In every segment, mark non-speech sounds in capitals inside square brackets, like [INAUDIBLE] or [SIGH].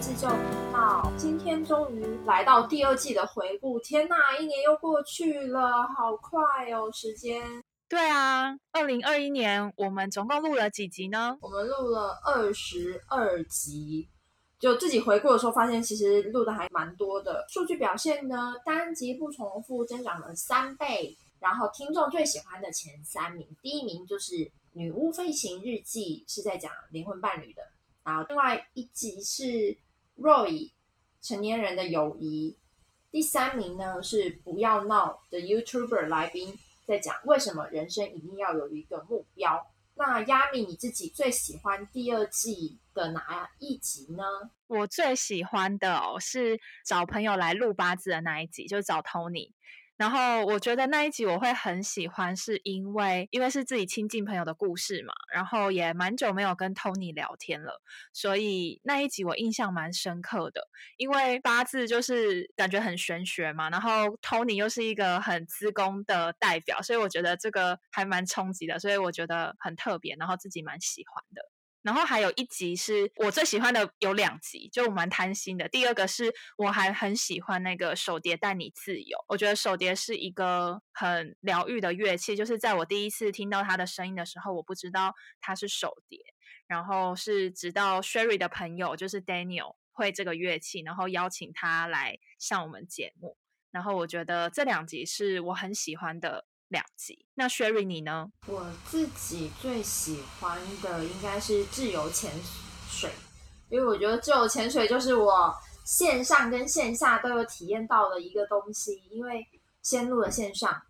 自救频道。今天终于来到第二季的回顾，天呐，一年又过去了，好快哦，时间。对啊，二零二一年我们总共录了几集呢？我们录了二十二集，就自己回顾的时候发现，其实录的还蛮多的。数据表现呢，单集不重复增长了三倍。然后听众最喜欢的前三名，第一名就是《女巫飞行日记》，是在讲灵魂伴侣的。然后另外一集是《Roy 成年人的友谊》，第三名呢是《不要闹》的 YouTuber 来宾，在讲为什么人生一定要有一个目标。那亚米，你自己最喜欢第二季的哪一集呢？我最喜欢的哦是找朋友来录八字的那一集，就是找 Tony。然后我觉得那一集我会很喜欢，是因为因为是自己亲近朋友的故事嘛，然后也蛮久没有跟 Tony 聊天了，所以那一集我印象蛮深刻的。因为八字就是感觉很玄学嘛，然后 Tony 又是一个很资工的代表，所以我觉得这个还蛮冲击的，所以我觉得很特别，然后自己蛮喜欢的。然后还有一集是我最喜欢的，有两集，就蛮贪心的。第二个是我还很喜欢那个手碟带你自由，我觉得手碟是一个很疗愈的乐器。就是在我第一次听到它的声音的时候，我不知道它是手碟，然后是直到 Sherry 的朋友就是 Daniel 会这个乐器，然后邀请他来上我们节目，然后我觉得这两集是我很喜欢的。两集，那 Sherry 你呢？我自己最喜欢的应该是自由潜水，因为我觉得自由潜水就是我线上跟线下都有体验到的一个东西。因为先录了线上，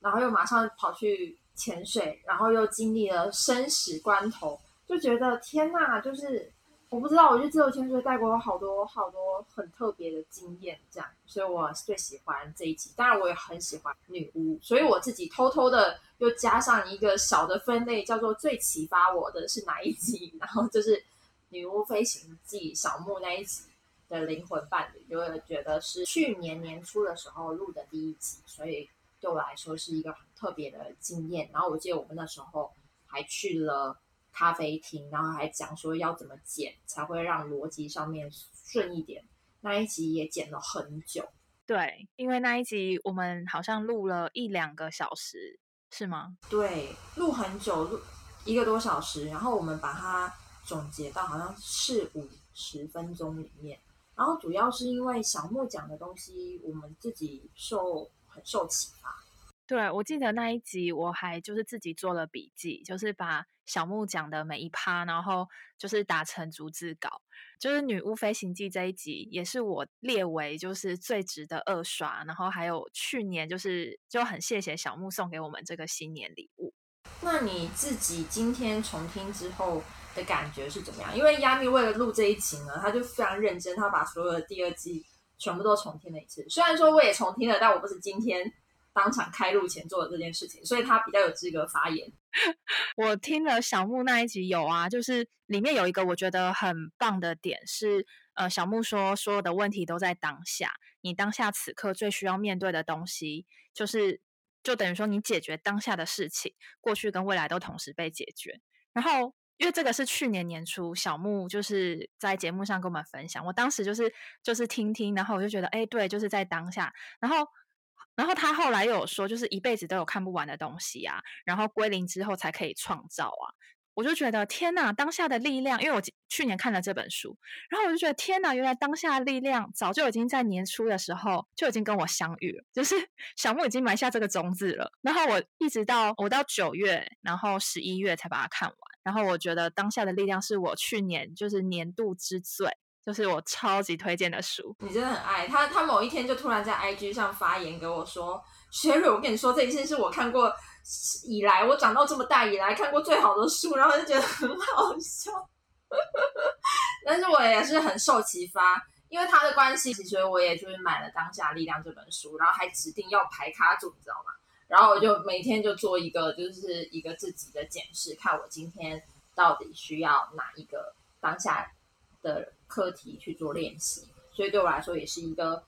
然后又马上跑去潜水，然后又经历了生死关头，就觉得天呐，就是。我不知道，我觉得自由潜水带给我好多好多很特别的经验，这样，所以我最喜欢这一集。当然，我也很喜欢女巫，所以我自己偷偷的又加上一个小的分类，叫做最启发我的是哪一集？然后就是《女巫飞行记》小木那一集的灵魂伴侣，就会觉得是去年年初的时候录的第一集，所以对我来说是一个很特别的经验。然后我记得我们那时候还去了。咖啡厅，然后还讲说要怎么剪才会让逻辑上面顺一点。那一集也剪了很久，对，因为那一集我们好像录了一两个小时，是吗？对，录很久，录一个多小时，然后我们把它总结到好像四五十分钟里面。然后主要是因为小莫讲的东西，我们自己受很受启发。对，我记得那一集我还就是自己做了笔记，就是把小木讲的每一趴，然后就是打成逐字稿。就是《女巫飞行记》这一集也是我列为就是最值得二刷，然后还有去年就是就很谢谢小木送给我们这个新年礼物。那你自己今天重听之后的感觉是怎么样？因为亚米为了录这一集呢，他就非常认真，他把所有的第二季全部都重听了一次。虽然说我也重听了，但我不是今天。当场开录前做的这件事情，所以他比较有资格发言。[LAUGHS] 我听了小木那一集有啊，就是里面有一个我觉得很棒的点是，呃，小木说所有的问题都在当下，你当下此刻最需要面对的东西，就是就等于说你解决当下的事情，过去跟未来都同时被解决。然后因为这个是去年年初小木就是在节目上跟我们分享，我当时就是就是听听，然后我就觉得，哎，对，就是在当下，然后。然后他后来又有说，就是一辈子都有看不完的东西啊，然后归零之后才可以创造啊。我就觉得天哪，当下的力量，因为我去年看了这本书，然后我就觉得天哪，原来当下的力量早就已经在年初的时候就已经跟我相遇了，就是 [LAUGHS] 小木已经埋下这个种子了。然后我一直到我到九月，然后十一月才把它看完。然后我觉得当下的力量是我去年就是年度之最。就是我超级推荐的书，你真的很爱他。他某一天就突然在 IG 上发言给我说：“Sherry，我跟你说，这一件是我看过以来我长到这么大以来看过最好的书。”然后就觉得很好笑，但是我也是很受启发，因为他的关系，所以我也就是买了《当下力量》这本书，然后还指定要排卡组，你知道吗？然后我就每天就做一个，就是一个自己的检视，看我今天到底需要哪一个当下的。课题去做练习，所以对我来说也是一个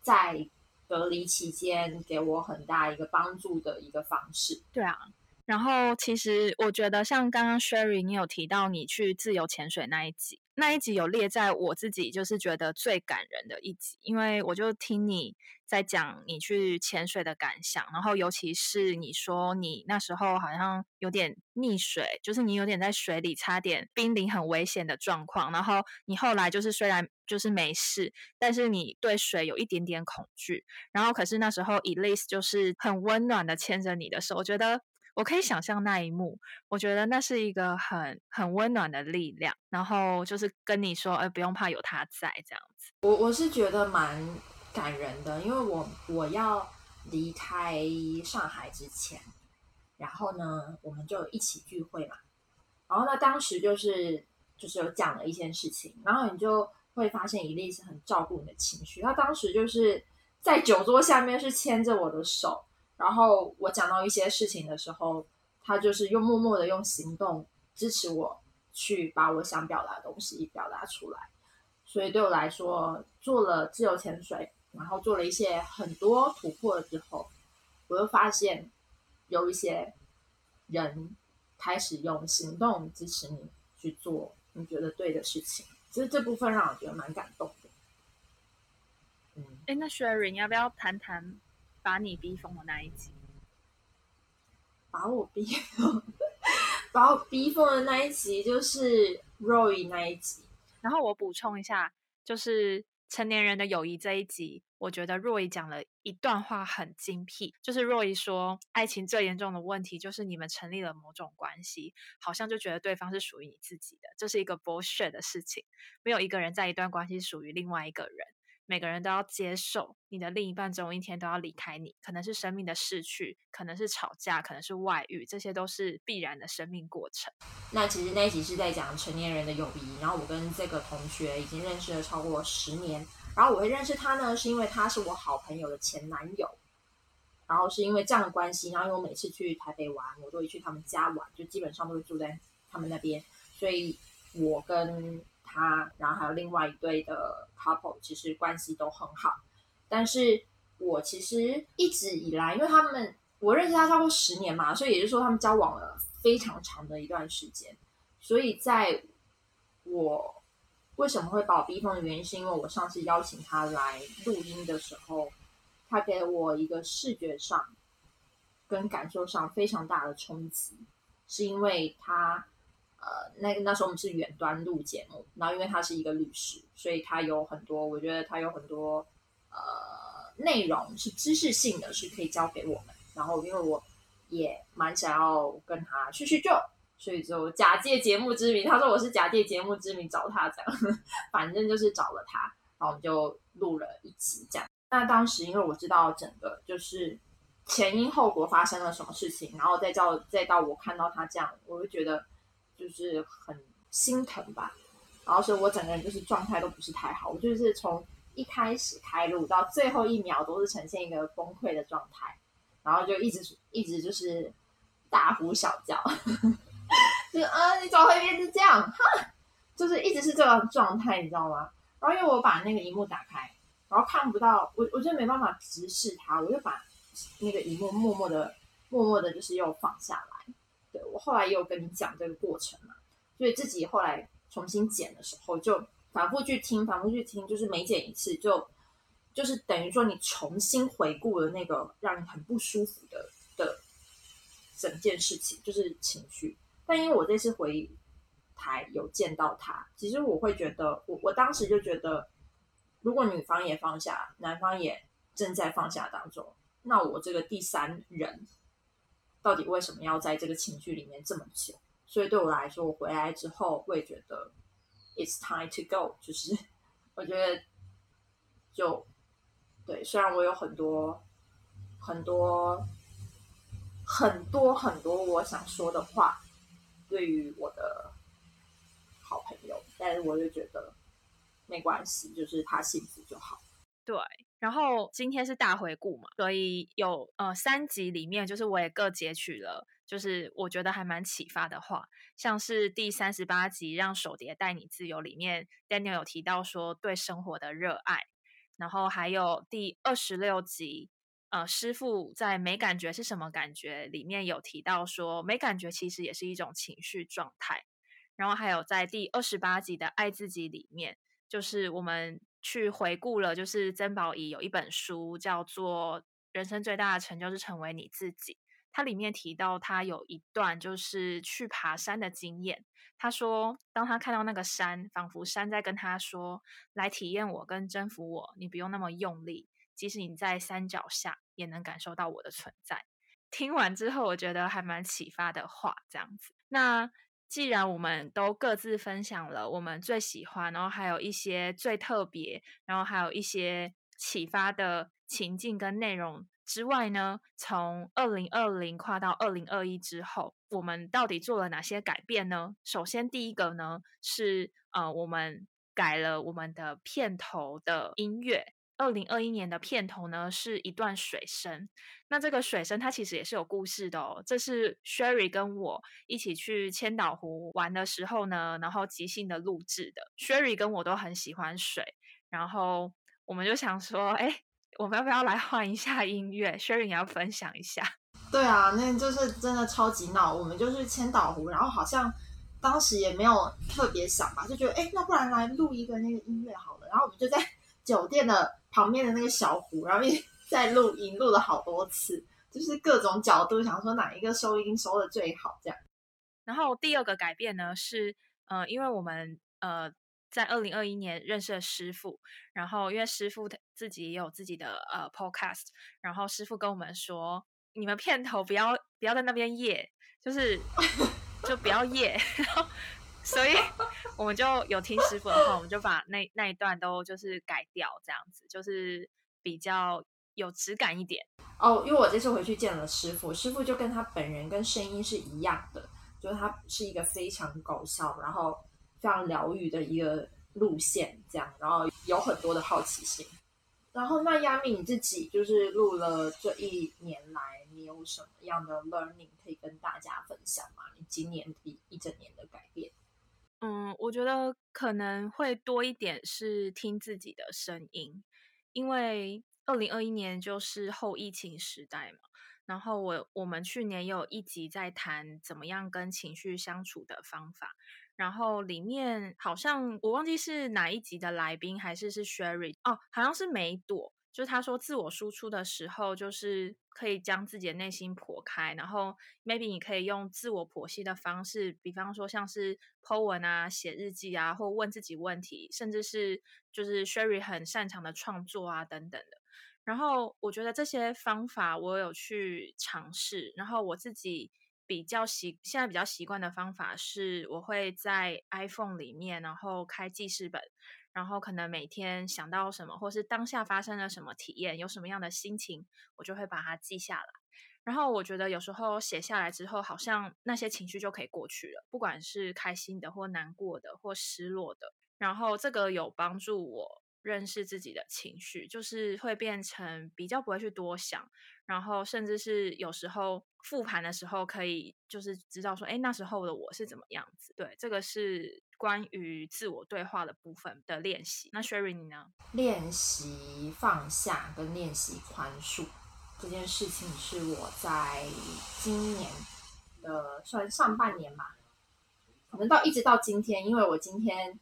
在隔离期间给我很大一个帮助的一个方式。对啊，然后其实我觉得像刚刚 Sherry 你有提到你去自由潜水那一集，那一集有列在我自己就是觉得最感人的一集，因为我就听你在讲你去潜水的感想，然后尤其是你说你那时候好像有点溺水，就是你有点在水里差点濒临很危险的状况，然后你后来就是虽然就是没事，但是你对水有一点点恐惧，然后可是那时候 Elise 就是很温暖的牵着你的手，我觉得。我可以想象那一幕，我觉得那是一个很很温暖的力量。然后就是跟你说，哎，不用怕，有他在这样子。我我是觉得蛮感人的，因为我我要离开上海之前，然后呢，我们就一起聚会嘛。然后呢，当时就是就是有讲了一件事情，然后你就会发现伊丽是很照顾你的情绪。他当时就是在酒桌下面是牵着我的手。然后我讲到一些事情的时候，他就是用默默的用行动支持我去把我想表达的东西表达出来。所以对我来说，做了自由潜水，然后做了一些很多突破之后，我又发现有一些人开始用行动支持你去做你觉得对的事情。其实这部分让我觉得蛮感动的。嗯，哎，那 Sherry，你要不要谈谈？把你逼疯的那一集，把我逼疯，[LAUGHS] 把我逼疯的那一集就是 Roy 那一集。然后我补充一下，就是成年人的友谊这一集，我觉得 Roy 讲了一段话很精辟，就是 Roy 说，爱情最严重的问题就是你们成立了某种关系，好像就觉得对方是属于你自己的，这是一个 bullshit 的事情，没有一个人在一段关系属于另外一个人。每个人都要接受，你的另一半总有一天都要离开你，可能是生命的逝去，可能是吵架，可能是外遇，这些都是必然的生命过程。那其实那一集是在讲成年人的友谊，然后我跟这个同学已经认识了超过十年，然后我会认识他呢，是因为他是我好朋友的前男友，然后是因为这样的关系，然后因为我每次去台北玩，我都会去他们家玩，就基本上都会住在他们那边，所以我跟。他，然后还有另外一对的 couple，其实关系都很好。但是我其实一直以来，因为他们我认识他超过十年嘛，所以也就是说他们交往了非常长的一段时间。所以在我为什么会把我逼疯的原因，是因为我上次邀请他来录音的时候，他给我一个视觉上跟感受上非常大的冲击，是因为他。呃，那那时候我们是远端录节目，然后因为他是一个律师，所以他有很多，我觉得他有很多呃内容是知识性的，是可以教给我们。然后因为我也蛮想要跟他叙叙旧，所以就假借节目之名，他说我是假借节目之名找他这样，[LAUGHS] 反正就是找了他，然后我们就录了一集这样。那当时因为我知道整个就是前因后果发生了什么事情，然后再叫再到我看到他这样，我就觉得。就是很心疼吧，然后所以我整个人就是状态都不是太好，我就是从一开始开录到最后一秒都是呈现一个崩溃的状态，然后就一直一直就是大呼小叫，[LAUGHS] 就啊你怎么会变成这样？哈，就是一直是这个状态，你知道吗？然后因为我把那个荧幕打开，然后看不到我，我就没办法直视它，我就把那个荧幕默默的、默默的，就是又放下了。对我后来也有跟你讲这个过程嘛，所以自己后来重新剪的时候，就反复去听，反复去听，就是每剪一次，就就是等于说你重新回顾了那个让你很不舒服的的整件事情，就是情绪。但因为我这次回台有见到他，其实我会觉得，我我当时就觉得，如果女方也放下，男方也正在放下当中，那我这个第三人。到底为什么要在这个情绪里面这么久？所以对我来说，我回来之后会觉得 it's time to go，[LAUGHS] 就是我觉得就对，虽然我有很多很多很多很多我想说的话，对于我的好朋友，但是我就觉得没关系，就是他幸福就好。对。然后今天是大回顾嘛，所以有呃三集里面，就是我也各截取了，就是我觉得还蛮启发的话，像是第三十八集《让手碟带你自由》里面，Daniel 有提到说对生活的热爱，然后还有第二十六集，呃，师傅在没感觉是什么感觉里面有提到说，没感觉其实也是一种情绪状态。然后还有在第二十八集的爱自己里面，就是我们去回顾了，就是曾宝仪有一本书叫做《人生最大的成就是成为你自己》，它里面提到他有一段就是去爬山的经验。他说，当他看到那个山，仿佛山在跟他说：“来体验我，跟征服我，你不用那么用力，即使你在山脚下，也能感受到我的存在。”听完之后，我觉得还蛮启发的话，这样子。那既然我们都各自分享了我们最喜欢，然后还有一些最特别，然后还有一些启发的情境跟内容。之外呢，从二零二零跨到二零二一之后，我们到底做了哪些改变呢？首先，第一个呢是呃，我们改了我们的片头的音乐。二零二一年的片头呢是一段水声，那这个水声它其实也是有故事的哦。这是 Sherry 跟我一起去千岛湖玩的时候呢，然后即兴的录制的。Sherry 跟我都很喜欢水，然后我们就想说，哎。我们要不要来换一下音乐？Sherry，也要分享一下？对啊，那就是真的超级闹。我们就是千岛湖，然后好像当时也没有特别想吧，就觉得哎，那不然来录一个那个音乐好了。然后我们就在酒店的旁边的那个小湖，然后一 [LAUGHS] 在录音，录了好多次，就是各种角度想说哪一个收音收的最好这样。然后第二个改变呢是，呃，因为我们呃。在二零二一年认识了师傅，然后因为师傅他自己也有自己的呃 podcast，然后师傅跟我们说，你们片头不要不要在那边夜，就是 [LAUGHS] 就不要夜，[LAUGHS] 所以我们就有听师傅的话，我们就把那那一段都就是改掉，这样子就是比较有质感一点。哦，因为我这次回去见了师傅，师傅就跟他本人跟声音是一样的，就是他是一个非常搞笑，然后。非常疗愈的一个路线，这样，然后有很多的好奇心。然后，那亚米你自己就是录了这一年来，你有什么样的 learning 可以跟大家分享吗？你今年一一整年的改变？嗯，我觉得可能会多一点是听自己的声音，因为二零二一年就是后疫情时代嘛。然后我我们去年有一集在谈怎么样跟情绪相处的方法。然后里面好像我忘记是哪一集的来宾，还是是 Sherry 哦，好像是梅朵，就是他说自我输出的时候，就是可以将自己的内心剖开，然后 maybe 你可以用自我剖析的方式，比方说像是 po 文啊、写日记啊，或问自己问题，甚至是就是 Sherry 很擅长的创作啊等等的。然后我觉得这些方法我有去尝试，然后我自己。比较习现在比较习惯的方法是，我会在 iPhone 里面，然后开记事本，然后可能每天想到什么，或是当下发生了什么体验，有什么样的心情，我就会把它记下来。然后我觉得有时候写下来之后，好像那些情绪就可以过去了，不管是开心的，或难过的，或失落的。然后这个有帮助我认识自己的情绪，就是会变成比较不会去多想。然后，甚至是有时候复盘的时候，可以就是知道说，哎，那时候的我是怎么样子。对，这个是关于自我对话的部分的练习。那 Sherry 你呢？练习放下跟练习宽恕这件事情，是我在今年的算上半年吧，可能到一直到今天，因为我今天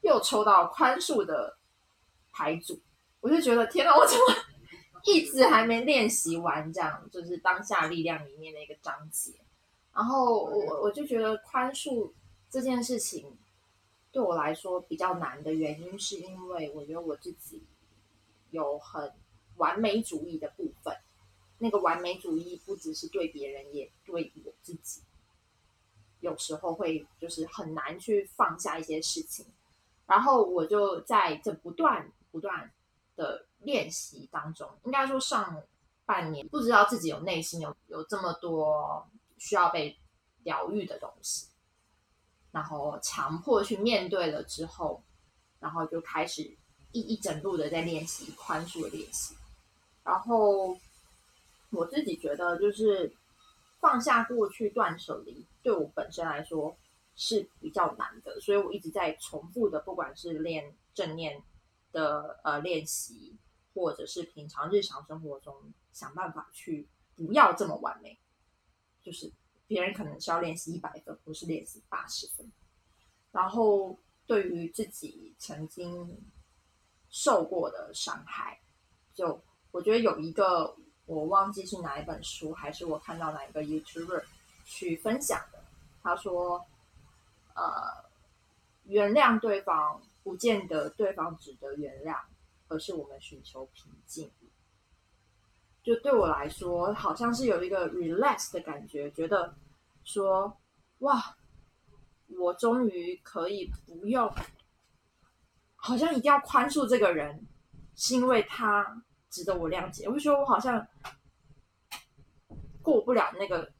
又抽到宽恕的牌组，我就觉得天哪，我怎么？[LAUGHS] 一直还没练习完，这样就是当下力量里面的一个章节。然后我我就觉得宽恕这件事情对我来说比较难的原因，是因为我觉得我自己有很完美主义的部分。那个完美主义不只是对别人，也对我自己。有时候会就是很难去放下一些事情。然后我就在这不断不断的。练习当中，应该说上半年不知道自己有内心有有这么多需要被疗愈的东西，然后强迫去面对了之后，然后就开始一一整路的在练习宽恕的练习。然后我自己觉得，就是放下过去、断舍离，对我本身来说是比较难的，所以我一直在重复的，不管是练正念的呃练习。或者是平常日常生活中想办法去不要这么完美，就是别人可能是要练习一百分，不是练习八十分。然后对于自己曾经受过的伤害，就我觉得有一个我忘记是哪一本书，还是我看到哪一个 YouTuber 去分享的，他说，呃，原谅对方不见得对方值得原谅，而是我们寻求平静。就对我来说，好像是有一个 relax 的感觉，觉得说，哇，我终于可以不用，好像一定要宽恕这个人，是因为他值得我谅解。我觉得我好像过不了那个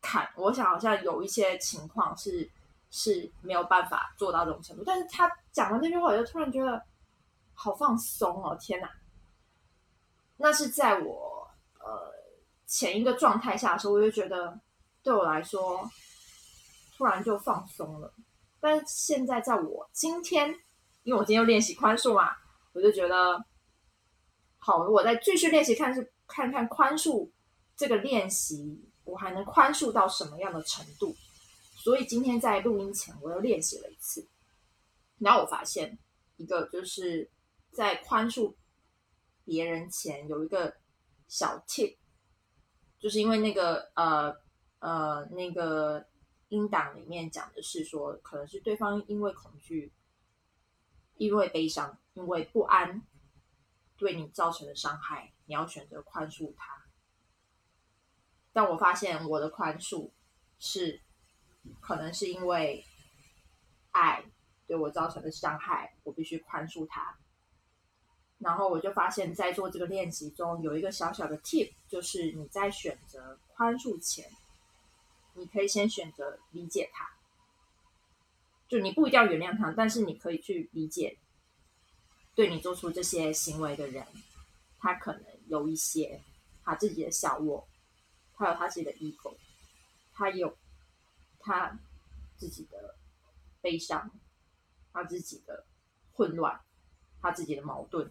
坎，我想好像有一些情况是是没有办法做到这种程度。但是他讲完那句话，我就突然觉得好放松哦！天哪，那是在我。前一个状态下的时候，我就觉得对我来说，突然就放松了。但是现在在我今天，因为我今天又练习宽恕嘛，我就觉得好，我再继续练习，看是看看宽恕这个练习，我还能宽恕到什么样的程度。所以今天在录音前，我又练习了一次，然后我发现一个就是在宽恕别人前有一个。小 tip，就是因为那个呃呃那个音档里面讲的是说，可能是对方因为恐惧、因为悲伤、因为不安对你造成的伤害，你要选择宽恕他。但我发现我的宽恕是可能是因为爱对我造成的伤害，我必须宽恕他。然后我就发现，在做这个练习中，有一个小小的 tip，就是你在选择宽恕前，你可以先选择理解他。就你不一定要原谅他，但是你可以去理解，对你做出这些行为的人，他可能有一些他自己的小我，他有他自己的 ego，他有他自己的悲伤，他自己的混乱，他自己的矛盾。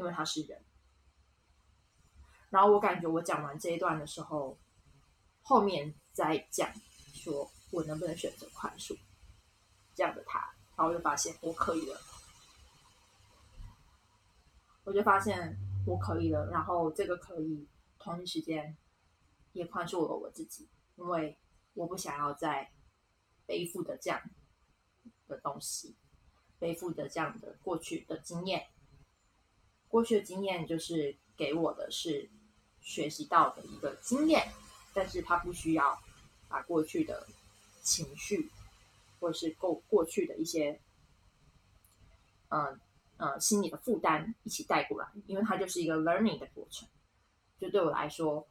因为他是人，然后我感觉我讲完这一段的时候，后面再讲说我能不能选择宽恕这样的他，然后我就发现我可以了，我就发现我可以了，然后这个可以同一时间也宽恕了我自己，因为我不想要再背负的这样的东西，背负的这样的过去的经验。过去的经验就是给我的是学习到的一个经验，但是他不需要把过去的情绪或者是过过去的一些，嗯呃心理的负担一起带过来，因为它就是一个 learning 的过程。就对我来说，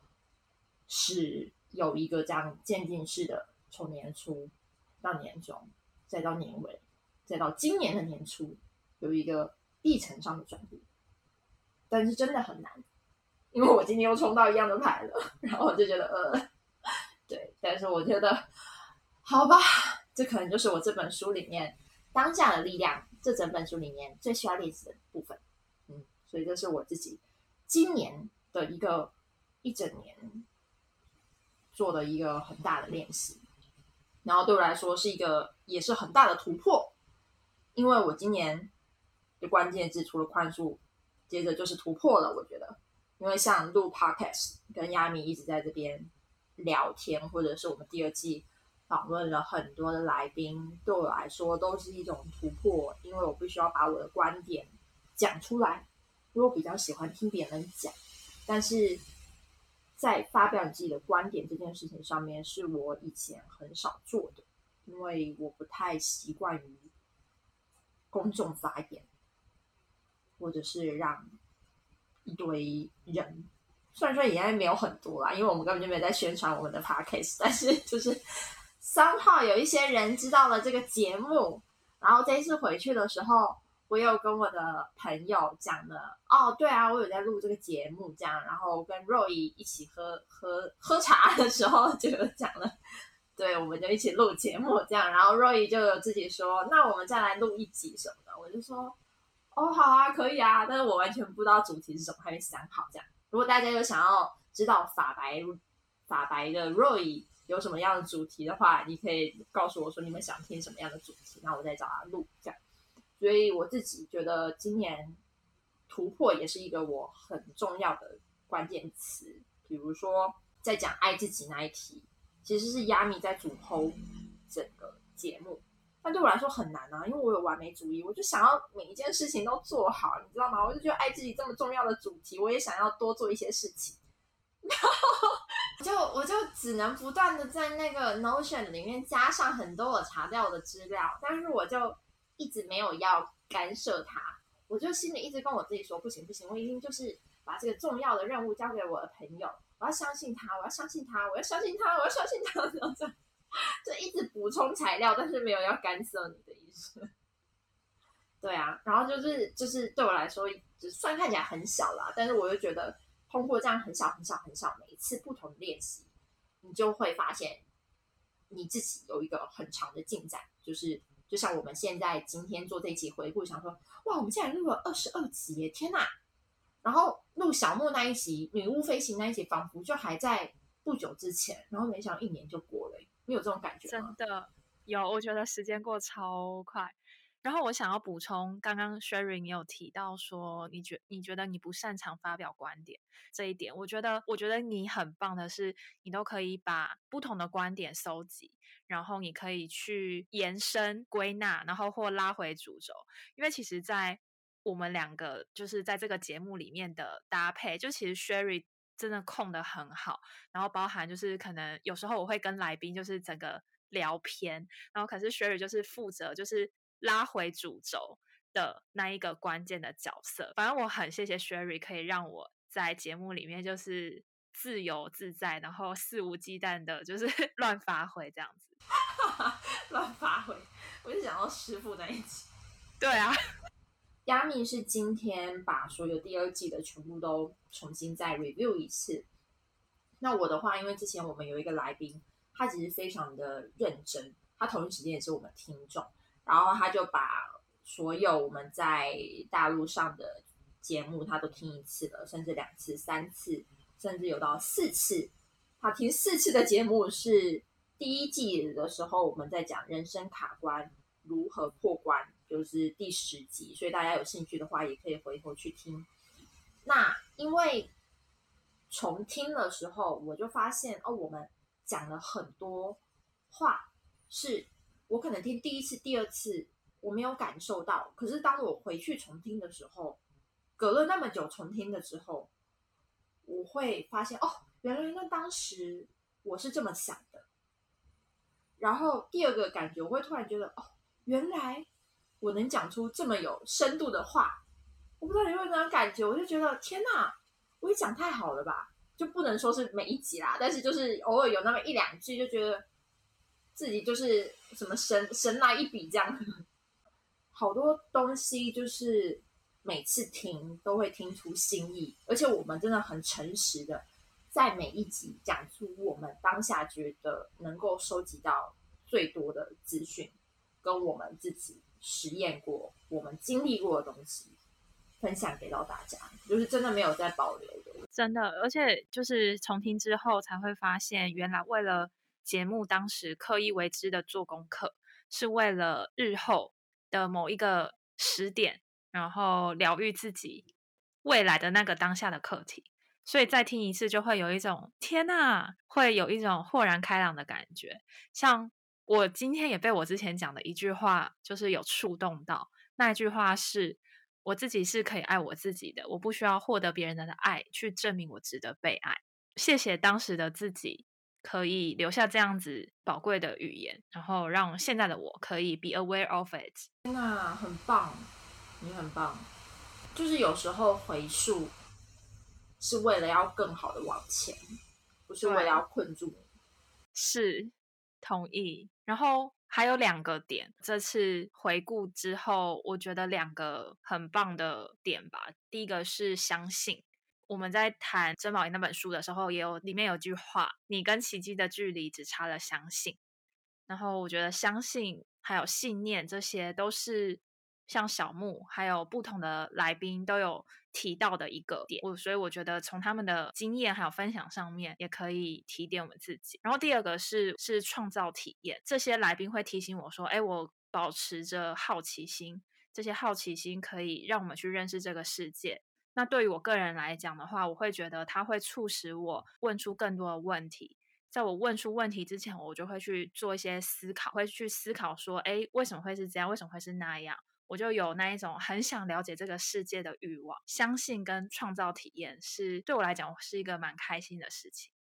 是有一个这样渐进式的，从年初到年终，再到年尾，再到今年的年初，有一个历程上的转变。但是真的很难，因为我今天又冲到一样的牌了，然后我就觉得呃，[LAUGHS] 对，但是我觉得好吧，这可能就是我这本书里面当下的力量，这整本书里面最需要练习的部分，嗯，所以这是我自己今年的一个一整年做的一个很大的练习，然后对我来说是一个也是很大的突破，因为我今年的关键字除了宽恕。接着就是突破了，我觉得，因为像录 podcast 跟亚米一直在这边聊天，或者是我们第二季访问了很多的来宾，对我来说都是一种突破，因为我必须要把我的观点讲出来，因为我比较喜欢听别人讲，但是在发表你自己的观点这件事情上面，是我以前很少做的，因为我不太习惯于公众发言。或者是让一堆人，虽然说也还没有很多啦，因为我们根本就没有在宣传我们的 podcast，但是就是三号有一些人知道了这个节目，然后这一次回去的时候，我有跟我的朋友讲了，哦，对啊，我有在录这个节目，这样，然后跟 Roy 一起喝喝喝茶的时候就有讲了，对，我们就一起录节目这样，然后 Roy 就有自己说，那我们再来录一集什么的，我就说。哦，好啊，可以啊，但是我完全不知道主题是什么，还没想好。这样，如果大家有想要知道法白法白的 Roy 有什么样的主题的话，你可以告诉我说你们想听什么样的主题，那我再找他录这样。所以我自己觉得今年突破也是一个我很重要的关键词。比如说在讲爱自己那一题，其实是亚米在主剖整个节目，对我来说很难啊，因为我有完美主义，我就想要每一件事情都做好，你知道吗？我就觉得爱自己这么重要的主题，我也想要多做一些事情。[LAUGHS] 然后就我就只能不断的在那个 Notion 里面加上很多我查掉的资料，但是我就一直没有要干涉它，我就心里一直跟我自己说不行不行，我一定就是把这个重要的任务交给我的朋友，我要相信他，我要相信他，我要相信他，我要相信他，这样就一直补充材料，但是没有要干涉你的意思。对啊，然后就是就是对我来说，就算看起来很小啦，但是我又觉得。通过这样很小很小很小每一次不同的练习，你就会发现你自己有一个很长的进展。就是就像我们现在今天做这一期回顾，想说哇，我们现在录了二十二集耶，天哪！然后录小莫那一集女巫飞行那一集，仿佛就还在不久之前，然后没想到一年就过了。你有这种感觉吗？真的有，我觉得时间过超快。然后我想要补充，刚刚 Sherry 你有提到说，你觉你觉得你不擅长发表观点这一点，我觉得我觉得你很棒的是，你都可以把不同的观点收集，然后你可以去延伸归纳，然后或拉回主轴。因为其实，在我们两个就是在这个节目里面的搭配，就其实 Sherry 真的控的很好，然后包含就是可能有时候我会跟来宾就是整个聊偏，然后可是 Sherry 就是负责就是。拉回主轴的那一个关键的角色，反正我很谢谢 Sherry 可以让我在节目里面就是自由自在，然后肆无忌惮的，就是 [LAUGHS] 乱发挥这样子。[LAUGHS] 乱发挥，我就想到师傅那一集。对啊，亚米是今天把所有第二季的全部都重新再 review 一次。那我的话，因为之前我们有一个来宾，他其实非常的认真，他同一时间也是我们听众。然后他就把所有我们在大陆上的节目，他都听一次了，甚至两次、三次，甚至有到四次。他听四次的节目是第一季的时候，我们在讲人生卡关如何破关，就是第十集。所以大家有兴趣的话，也可以回头去听。那因为重听的时候，我就发现哦，我们讲了很多话是。我可能听第一次、第二次我没有感受到，可是当我回去重听的时候，隔了那么久重听的时候，我会发现哦，原来那当时我是这么想的。然后第二个感觉，我会突然觉得哦，原来我能讲出这么有深度的话。我不知道你有没有那种感觉，我就觉得天哪，我也讲太好了吧？就不能说是每一集啦，但是就是偶尔有那么一两句，就觉得。自己就是什么神神来一笔这样，好多东西就是每次听都会听出新意，而且我们真的很诚实的在每一集讲出我们当下觉得能够收集到最多的资讯，跟我们自己实验过、我们经历过的东西分享给到大家，就是真的没有在保留的，真的，而且就是重听之后才会发现，原来为了。节目当时刻意为之的做功课，是为了日后的某一个时点，然后疗愈自己未来的那个当下的课题。所以再听一次，就会有一种天呐，会有一种豁然开朗的感觉。像我今天也被我之前讲的一句话，就是有触动到。那一句话是：我自己是可以爱我自己的，我不需要获得别人的爱去证明我值得被爱。谢谢当时的自己。可以留下这样子宝贵的语言，然后让现在的我可以 be aware of it。天哪，很棒，你很棒。就是有时候回溯是为了要更好的往前，不是为了要困住你。是，同意。然后还有两个点，这次回顾之后，我觉得两个很棒的点吧。第一个是相信。我们在谈曾宝仪那本书的时候，也有里面有句话：“你跟奇迹的距离只差了相信。”然后我觉得相信还有信念，这些都是像小木还有不同的来宾都有提到的一个点，我所以我觉得从他们的经验还有分享上面也可以提点我们自己。然后第二个是是创造体验，这些来宾会提醒我说，哎，我保持着好奇心，这些好奇心可以让我们去认识这个世界。那对于我个人来讲的话，我会觉得它会促使我问出更多的问题。在我问出问题之前，我就会去做一些思考，会去思考说，哎，为什么会是这样？为什么会是那样？我就有那一种很想了解这个世界的欲望。相信跟创造体验是对我来讲是一个蛮开心的事情。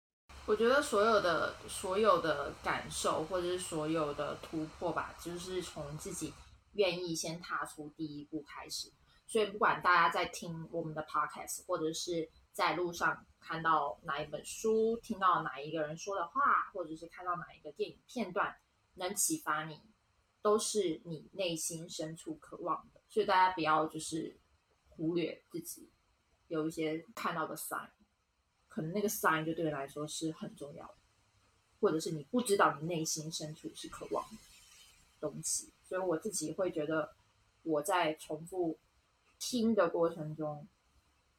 我觉得所有的所有的感受或者是所有的突破吧，就是从自己愿意先踏出第一步开始。所以不管大家在听我们的 podcast，或者是在路上。看到哪一本书，听到哪一个人说的话，或者是看到哪一个电影片段，能启发你，都是你内心深处渴望的。所以大家不要就是忽略自己有一些看到的 sign，可能那个 sign 就对你来说是很重要的，或者是你不知道你内心深处是渴望的东西。所以我自己会觉得，我在重复听的过程中，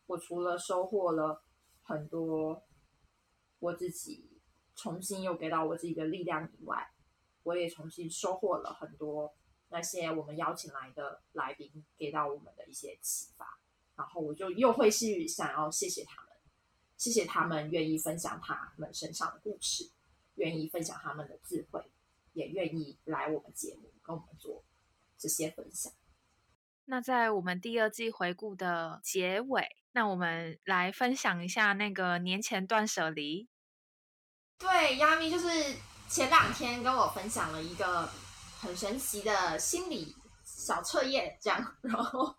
我除了收获了。很多我自己重新又给到我自己的力量以外，我也重新收获了很多那些我们邀请来的来宾给到我们的一些启发，然后我就又会去想要谢谢他们，谢谢他们愿意分享他们身上的故事，愿意分享他们的智慧，也愿意来我们节目跟我们做这些分享。那在我们第二季回顾的结尾。那我们来分享一下那个年前断舍离。对，亚咪就是前两天跟我分享了一个很神奇的心理小测验，这样。然后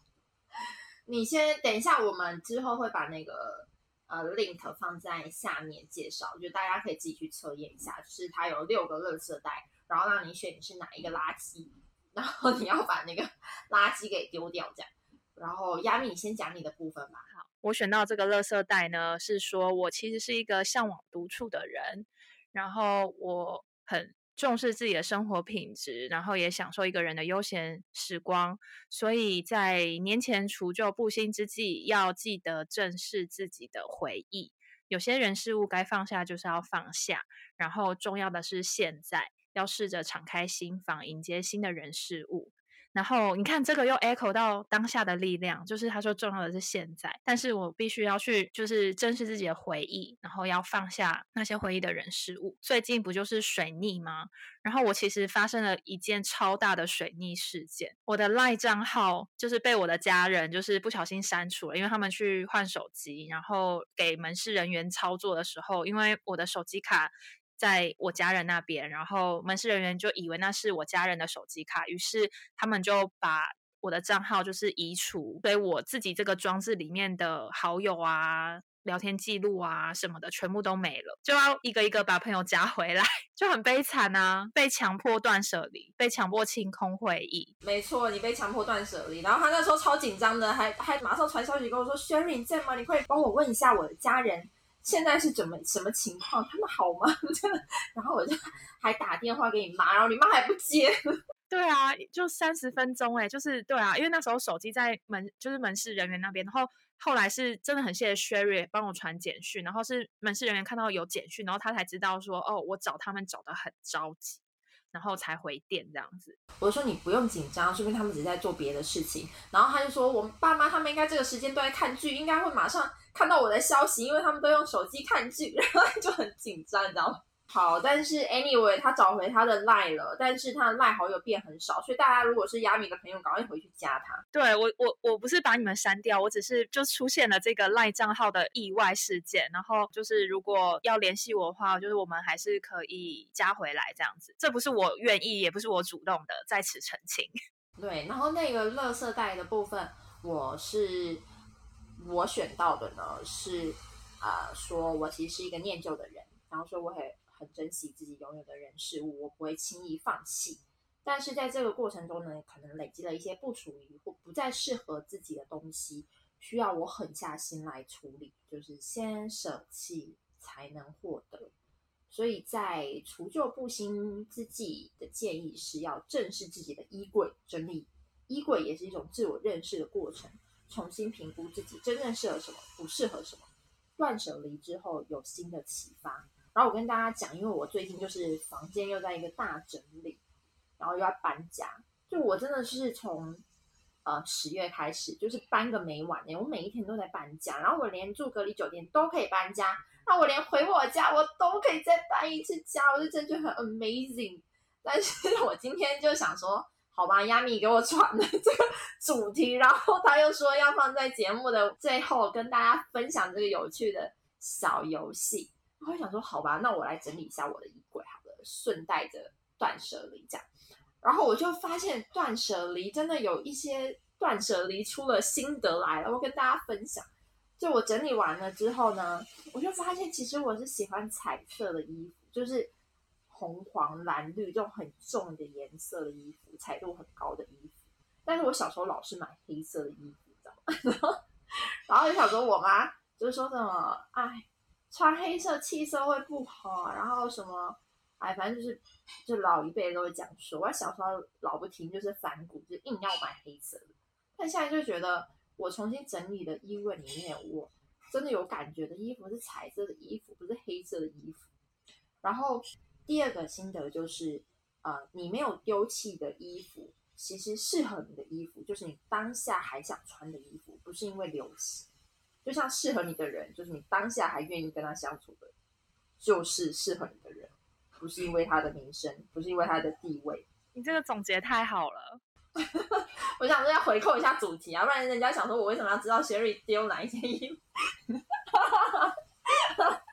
你先等一下，我们之后会把那个呃 link 放在下面介绍，就大家可以自己去测验一下。就是它有六个垃圾袋，然后让你选你是哪一个垃圾，然后你要把那个垃圾给丢掉，这样。然后亚米，你先讲你的部分吧。好，我选到这个垃圾袋呢，是说我其实是一个向往独处的人，然后我很重视自己的生活品质，然后也享受一个人的悠闲时光。所以在年前除旧布新之际，要记得正视自己的回忆。有些人事物该放下，就是要放下。然后重要的是现在，要试着敞开心房，迎接新的人事物。然后你看，这个又 echo 到当下的力量，就是他说重要的是现在，但是我必须要去，就是珍视自己的回忆，然后要放下那些回忆的人事物。最近不就是水逆吗？然后我其实发生了一件超大的水逆事件，我的赖账号就是被我的家人就是不小心删除了，因为他们去换手机，然后给门市人员操作的时候，因为我的手机卡。在我家人那边，然后门市人员就以为那是我家人的手机卡，于是他们就把我的账号就是移除，所以我自己这个装置里面的好友啊、聊天记录啊什么的全部都没了，就要一个一个把朋友加回来，[LAUGHS] 就很悲惨啊！被强迫断舍离，被强迫清空会议。没错，你被强迫断舍离，然后他那时候超紧张的，还还马上传消息跟我说轩睿在吗？你快帮我问一下我的家人。”现在是怎么什么情况？他们好吗？真的，然后我就还打电话给你妈，然后你妈还不接。[LAUGHS] 对啊，就三十分钟哎，就是对啊，因为那时候手机在门，就是门市人员那边，然后后来是真的很谢谢 Sherry 帮我传简讯，然后是门市人员看到有简讯，然后他才知道说哦，我找他们找的很着急。然后才回电这样子，我说你不用紧张，说明他们只是在做别的事情。然后他就说，我爸妈他们应该这个时间都在看剧，应该会马上看到我的消息，因为他们都用手机看剧，然后就很紧张，你知道吗？好，但是 anyway，他找回他的赖了，但是他的赖好友变很少，所以大家如果是亚米的朋友，赶快回去加他。对我，我我不是把你们删掉，我只是就出现了这个赖账号的意外事件，然后就是如果要联系我的话，就是我们还是可以加回来这样子，这不是我愿意，也不是我主动的，在此澄清。[LAUGHS] 对，然后那个乐色袋的部分，我是我选到的呢，是啊，说我其实是一个念旧的人，然后说我很。很珍惜自己拥有的人事物，我不会轻易放弃。但是在这个过程中呢，可能累积了一些不属于或不再适合自己的东西，需要我狠下心来处理。就是先舍弃才能获得。所以在除旧布新之际的建议是要正视自己的衣柜，整理衣柜也是一种自我认识的过程，重新评估自己真正适合什么，不适合什么。断舍离之后有新的启发。然后我跟大家讲，因为我最近就是房间又在一个大整理，然后又要搬家，就我真的是从呃十月开始，就是搬个没完呢。我每一天都在搬家，然后我连住隔离酒店都可以搬家，那我连回我家我都可以再搬一次家，我就真的觉得很 amazing。但是我今天就想说，好吧，亚米给我传的这个主题，然后他又说要放在节目的最后跟大家分享这个有趣的小游戏。我想说，好吧，那我来整理一下我的衣柜，好了，顺带着断舍离这样。然后我就发现断舍离真的有一些断舍离出了心得来了，我跟大家分享。就我整理完了之后呢，我就发现其实我是喜欢彩色的衣服，就是红黄蓝绿这种很重的颜色的衣服，彩度很高的衣服。但是我小时候老是买黑色的衣服，知道吗？[LAUGHS] 然后就想说，我妈就是说什么，哎。穿黑色气色会不好，然后什么，哎，反正就是，就老一辈都会讲说，我小时候老不听，就是反骨，就硬要买黑色的。但现在就觉得，我重新整理的衣柜里面，我真的有感觉的衣服是彩色的衣服，不是黑色的衣服。然后第二个心得就是，呃，你没有丢弃的衣服，其实适合你的衣服，就是你当下还想穿的衣服，不是因为流行。就像适合你的人，就是你当下还愿意跟他相处的，就是适合你的人，不是因为他的名声，不是因为他的地位。你这个总结太好了，[LAUGHS] 我想说要回扣一下主题啊，不然人家想说我为什么要知道 Sherry 丢哪一件衣服？[LAUGHS]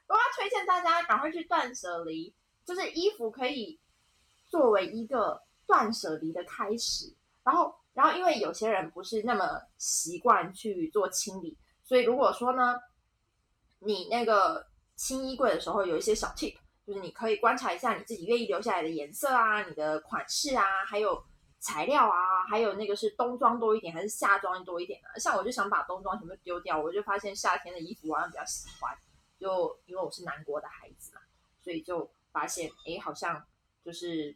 我要推荐大家赶快去断舍离，就是衣服可以作为一个断舍离的开始。然后，然后因为有些人不是那么习惯去做清理。所以如果说呢，你那个清衣柜的时候有一些小 tip，就是你可以观察一下你自己愿意留下来的颜色啊，你的款式啊，还有材料啊，还有那个是冬装多一点还是夏装多一点啊？像我就想把冬装全部丢掉，我就发现夏天的衣服我好像比较喜欢，就因为我是南国的孩子嘛，所以就发现哎，好像就是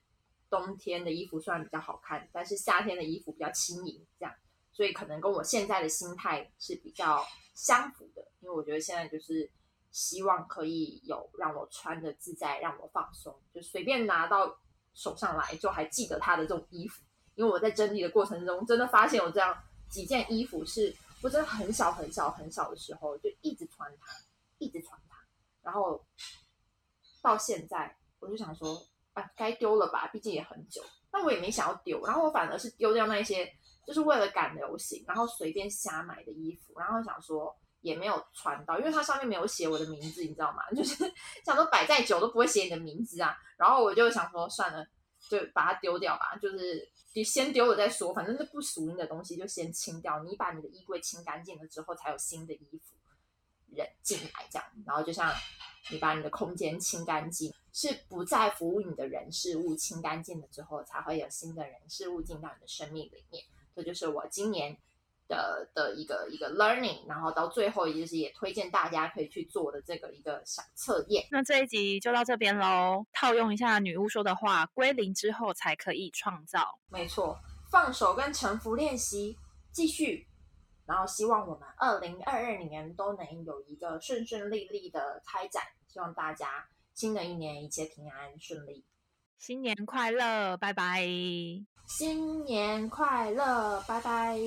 冬天的衣服虽然比较好看，但是夏天的衣服比较轻盈，这样，所以可能跟我现在的心态是比较。相符的，因为我觉得现在就是希望可以有让我穿的自在，让我放松，就随便拿到手上来就还记得它的这种衣服。因为我在整理的过程中，真的发现有这样几件衣服，是我真的很小很小很小的时候就一直穿它，一直穿它，然后到现在我就想说，啊，该丢了吧，毕竟也很久。那我也没想要丢，然后我反而是丢掉那些。就是为了赶流行，然后随便瞎买的衣服，然后想说也没有穿到，因为它上面没有写我的名字，你知道吗？[LAUGHS] 就是想说摆再久都不会写你的名字啊。然后我就想说算了，就把它丢掉吧，就是你先丢了再说，反正是不属于你的东西就先清掉。你把你的衣柜清干净了之后，才有新的衣服人进来这样。然后就像你把你的空间清干净，是不再服务你的人事物清干净了之后，才会有新的人事物进到你的生命里面。这就是我今年的的一个一个 learning，然后到最后也就是也推荐大家可以去做的这个一个小测验。那这一集就到这边喽。套用一下女巫说的话，归零之后才可以创造。没错，放手跟臣服练习继续，然后希望我们二零二二年都能有一个顺顺利利的开展。希望大家新的一年一切平安顺利，新年快乐，拜拜。新年快乐，拜拜。